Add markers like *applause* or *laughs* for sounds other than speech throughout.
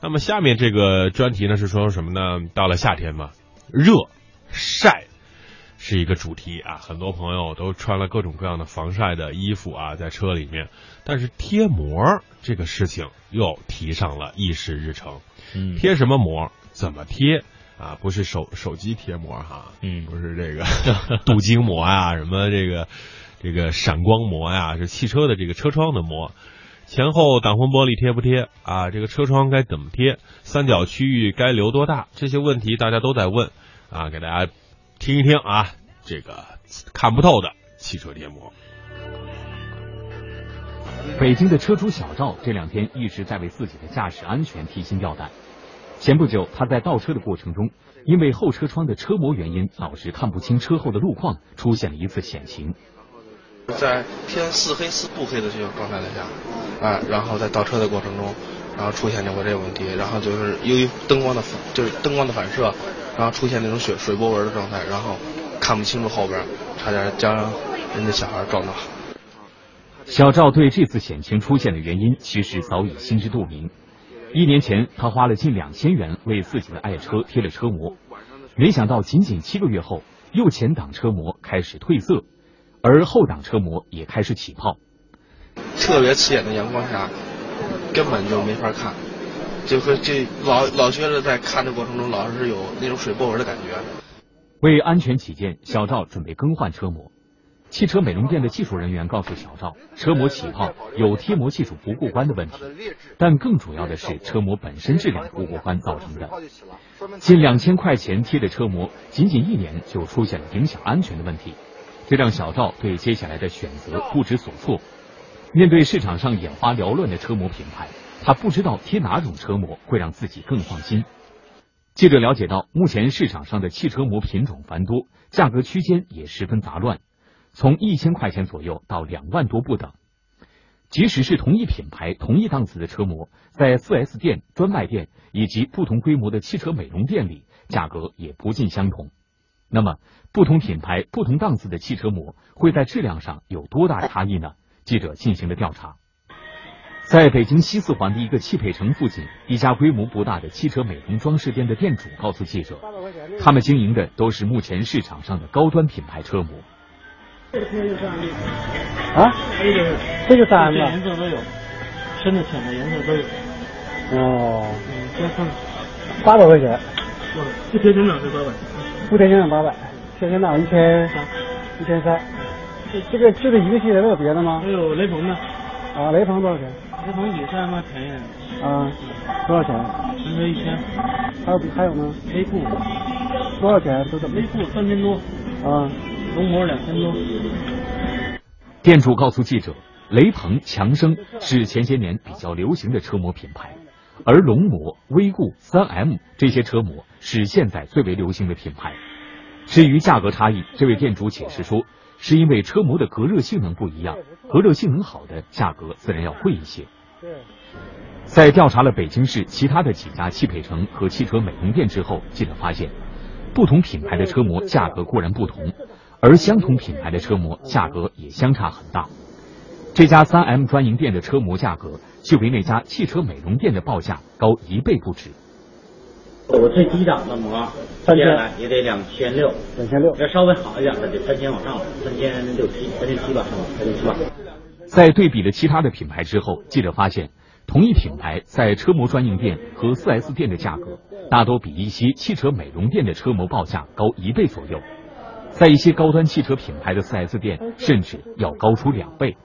那么下面这个专题呢是说什么呢？到了夏天嘛，热晒是一个主题啊，很多朋友都穿了各种各样的防晒的衣服啊，在车里面。但是贴膜这个事情又提上了议事日程。嗯，贴什么膜？怎么贴？啊，不是手手机贴膜哈，嗯不是这个 *laughs* 镀金膜啊，什么这个这个闪光膜呀、是汽车的这个车窗的膜。前后挡风玻璃贴不贴啊？这个车窗该怎么贴？三角区域该留多大？这些问题大家都在问啊，给大家听一听啊，这个看不透的汽车贴膜。北京的车主小赵这两天一直在为自己的驾驶安全提心吊胆。前不久，他在倒车的过程中，因为后车窗的车膜原因，导致看不清车后的路况，出现了一次险情。在偏似黑似不黑的这种状态下，啊，然后在倒车的过程中，然后出现了我这个问题，然后就是由于灯光的反，就是灯光的反射，然后出现那种水水波纹的状态，然后看不清楚后边，差点将人家小孩撞到。小赵对这次险情出现的原因，其实早已心知肚明。一年前，他花了近两千元为自己的爱车贴了车膜，没想到仅仅七个月后，右前挡车膜开始褪色，而后挡车膜也开始起泡。特别刺眼的阳光下，根本就没法看，就和这老老觉得在看的过程中，老是有那种水波纹的感觉。为安全起见，小赵准备更换车膜。汽车美容店的技术人员告诉小赵，车膜起泡有贴膜技术不过关的问题，但更主要的是车膜本身质量不过关造成的。近两千块钱贴的车膜，仅仅一年就出现了影响安全的问题，这让小赵对接下来的选择不知所措。面对市场上眼花缭乱的车模品牌，他不知道贴哪种车模会让自己更放心。记者了解到，目前市场上的汽车膜品种繁多，价格区间也十分杂乱。从一千块钱左右到两万多不等。即使是同一品牌、同一档次的车膜，在 4S 店、专卖店以及不同规模的汽车美容店里，价格也不尽相同。那么，不同品牌、不同档次的汽车膜会在质量上有多大差异呢？记者进行了调查。在北京西四环的一个汽配城附近，一家规模不大的汽车美容装饰店的店主告诉记者，他们经营的都是目前市场上的高端品牌车膜。啊，这个三个颜色都有，深的浅的颜色都有。哦，八百块钱，不贴身档是多少？不贴身档八百，贴身档一千三，一千三。这这个就这一个系列，还有别的吗还？有雷朋的，啊，雷朋多少钱？雷朋比三万便宜，啊，多少钱？全车一千。还有还有呢？黑库，多少钱？都怎么黑？库三千多，啊，龙膜两千多。店主告诉记者，雷朋、强生是前些年比较流行的车模品牌，而龙膜、威固、三 M 这些车膜是现在最为流行的品牌。至于价格差异，这位店主解释说，是因为车膜的隔热性能不一样，隔热性能好的价格自然要贵一些。对。在调查了北京市其他的几家汽配城和汽车美容店之后，记者发现，不同品牌的车膜价格固然不同，而相同品牌的车膜价格也相差很大。这家三 M 专营店的车膜价格就比那家汽车美容店的报价高一倍不止。我最低档的膜，也得两千六，两千六。要稍微好一点的得三千往上，三千六七，三千七吧，三千七吧。在对比了其他的品牌之后，记者发现，同一品牌在车模专营店和 4S 店的价格，大都比一些汽车美容店的车模报价高一倍左右，在一些高端汽车品牌的 4S 店，甚至要高出两倍。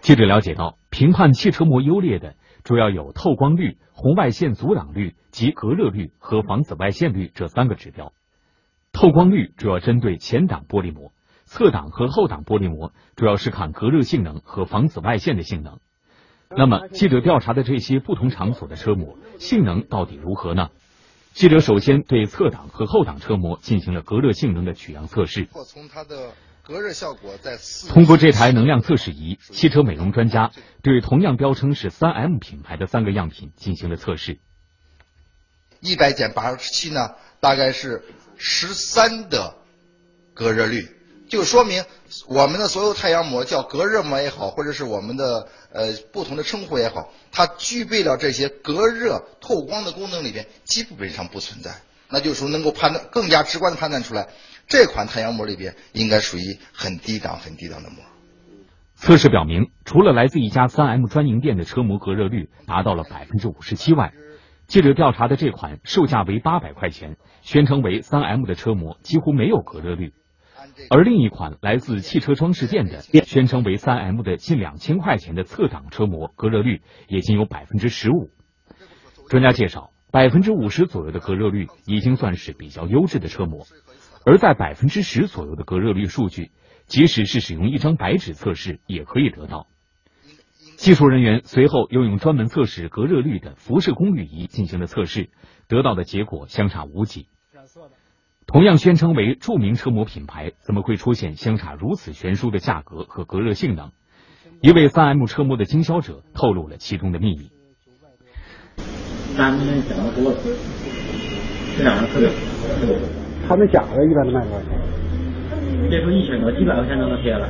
记者了解到，评判汽车膜优劣的主要有透光率、红外线阻挡率及隔热率和防紫外线率这三个指标。透光率主要针对前挡玻璃膜。侧挡和后挡玻璃膜主要是看隔热性能和防紫外线的性能。那么，记者调查的这些不同场所的车膜性能到底如何呢？记者首先对侧挡和后挡车膜进行了隔热性能的取样测试。从它的隔热效果在四通过这台能量测试仪，汽车美容专家对同样标称是三 M 品牌的三个样品进行了测试。一百减八十七呢，大概是十三的隔热率，就说明我们的所有太阳膜，叫隔热膜也好，或者是我们的呃不同的称呼也好，它具备了这些隔热、透光的功能里边，基本上不存在。那就是说能够判断更加直观的判断出来，这款太阳膜里边应该属于很低档、很低档的膜。测试表明，除了来自一家三 M 专营店的车膜隔热率达到了百分之五十七外，记者调查的这款售价为八百块钱，宣称为三 M 的车膜几乎没有隔热率。而另一款来自汽车装饰店的，宣称为三 M 的近两千块钱的侧挡车膜，隔热率也仅有百分之十五。专家介绍，百分之五十左右的隔热率已经算是比较优质的车膜，而在百分之十左右的隔热率数据，即使是使用一张白纸测试也可以得到。技术人员随后又用专门测试隔热率的辐射功率仪进行了测试，得到的结果相差无几。同样宣称为著名车模品牌，怎么会出现相差如此悬殊的价格和隔热性能？一位三 M 车模的经销者透露了其中的秘密。三 M 讲的多了，这两个特别特别。他们假的一般都卖多少钱？别说一千多，几百块钱都能贴了，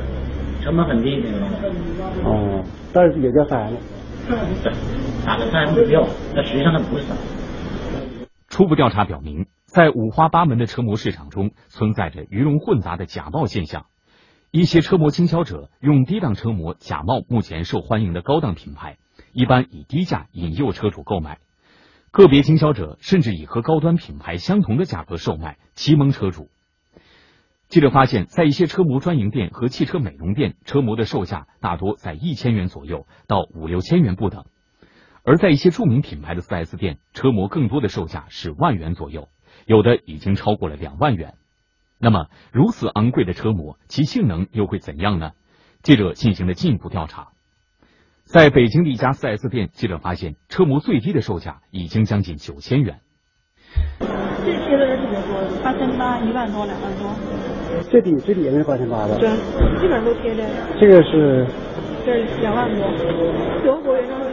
成本很低那个东西。哦，但是也叫三 M。对，打个三 M 的标，但实际上它不是三 M。初步调查表明。在五花八门的车模市场中，存在着鱼龙混杂的假冒现象。一些车模经销者用低档车模假冒目前受欢迎的高档品牌，一般以低价引诱车主购买。个别经销者甚至以和高端品牌相同的价格售卖，欺蒙车主。记者发现，在一些车模专营店和汽车美容店，车模的售价大多在一千元左右到五六千元不等；而在一些著名品牌的四 S 店，车模更多的售价是万元左右。有的已经超过了两万元，那么如此昂贵的车模，其性能又会怎样呢？记者进行了进一步调查，在北京的一家四 S 店，记者发现车模最低的售价已经将近九千元。这贴的人特别多，八千八、一万多、两万多。最低最低也是八千八吧？对，基本上都贴这个。这个是？这两万多，德国原装的。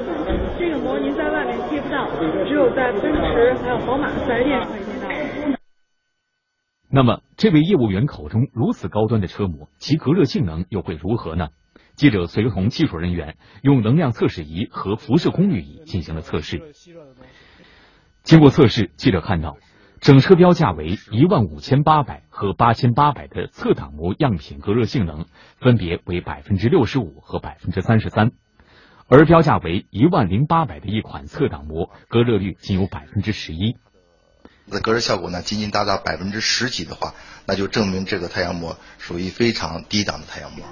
这个膜您在外面贴不到，只有在奔驰还有宝马四 S 店可以贴到。那么，这位业务员口中如此高端的车模，其隔热性能又会如何呢？记者随同技术人员用能量测试仪和辐射功率仪进行了测试。经过测试，记者看到，整车标价为一万五千八百和八千八百的侧挡膜样品隔热性能分别为百分之六十五和百分之三十三，而标价为一万零八百的一款侧挡膜隔热率仅有百分之十一。的隔热效果呢，仅仅达到百分之十几的话，那就证明这个太阳膜属于非常低档的太阳膜，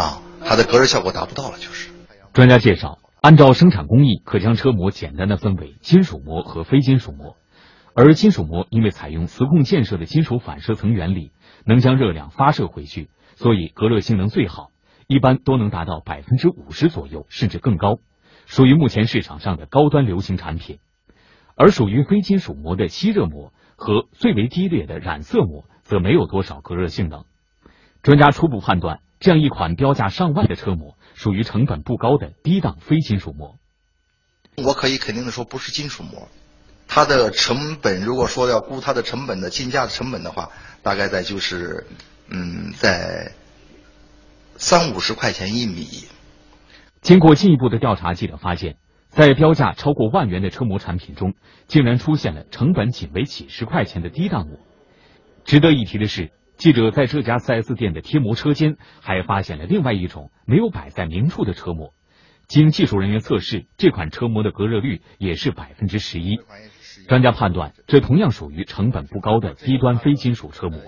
啊，它的隔热效果达不到了，就是。专家介绍，按照生产工艺，可将车膜简单的分为金属膜和非金属膜，而金属膜因为采用磁控建设的金属反射层原理，能将热量发射回去，所以隔热性能最好，一般都能达到百分之五十左右，甚至更高，属于目前市场上的高端流行产品。而属于非金属膜的吸热膜和最为低劣的染色膜，则没有多少隔热性能。专家初步判断，这样一款标价上万的车模，属于成本不高的低档非金属膜。我可以肯定的说，不是金属膜，它的成本，如果说要估它的成本的进价的成本的话，大概在就是，嗯，在三五十块钱一米。经过进一步的调查，记者发现。在标价超过万元的车模产品中，竟然出现了成本仅为几十块钱的低档膜。值得一提的是，记者在这家 4S 店的贴膜车间还发现了另外一种没有摆在明处的车膜。经技术人员测试，这款车膜的隔热率也是百分之十一。专家判断，这同样属于成本不高的低端非金属车膜。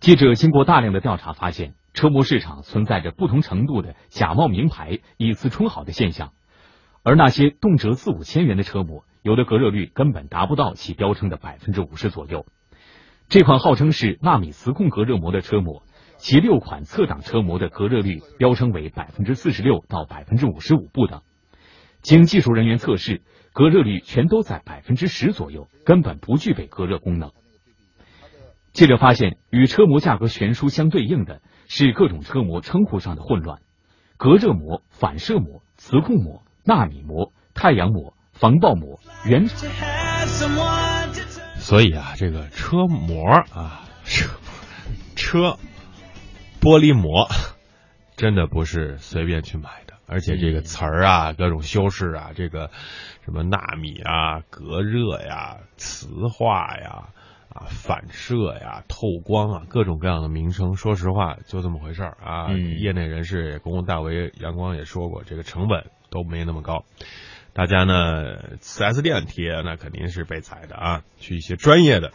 记者经过大量的调查发现，车模市场存在着不同程度的假冒名牌、以次充好的现象。而那些动辄四五千元的车模，有的隔热率根本达不到其标称的百分之五十左右。这款号称是纳米磁控隔热膜的车模，其六款侧挡车模的隔热率标称为百分之四十六到百分之五十五不等。经技术人员测试，隔热率全都在百分之十左右，根本不具备隔热功能。记者发现，与车模价格悬殊相对应的是各种车模称呼上的混乱：隔热膜、反射膜、磁控膜。纳米膜、太阳膜、防爆膜、原厂。所以啊，这个车膜啊，车车车玻璃膜真的不是随便去买的，而且这个词儿啊，各种修饰啊，这个什么纳米啊、隔热呀、磁化呀。啊，反射呀，透光啊，各种各样的名称，说实话就这么回事儿啊。嗯业内人士也跟我大为阳光也说过，这个成本都没那么高。大家呢，4S 店贴那肯定是被踩的啊，去一些专业的、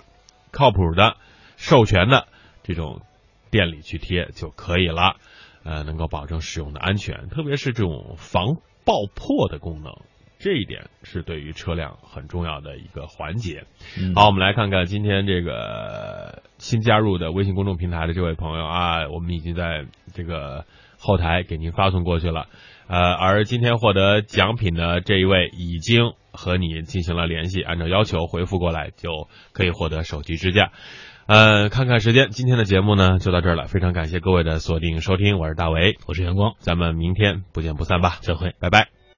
靠谱的、授权的这种店里去贴就可以了。呃，能够保证使用的安全，特别是这种防爆破的功能。这一点是对于车辆很重要的一个环节。嗯好，我们来看看今天这个新加入的微信公众平台的这位朋友啊，我们已经在这个后台给您发送过去了。呃，而今天获得奖品的这一位已经和你进行了联系，按照要求回复过来，就可以获得手机支架。呃，看看时间，今天的节目呢就到这儿了，非常感谢各位的锁定收听，我是大为，我是阳光，咱们明天不见不散吧，再会。拜拜。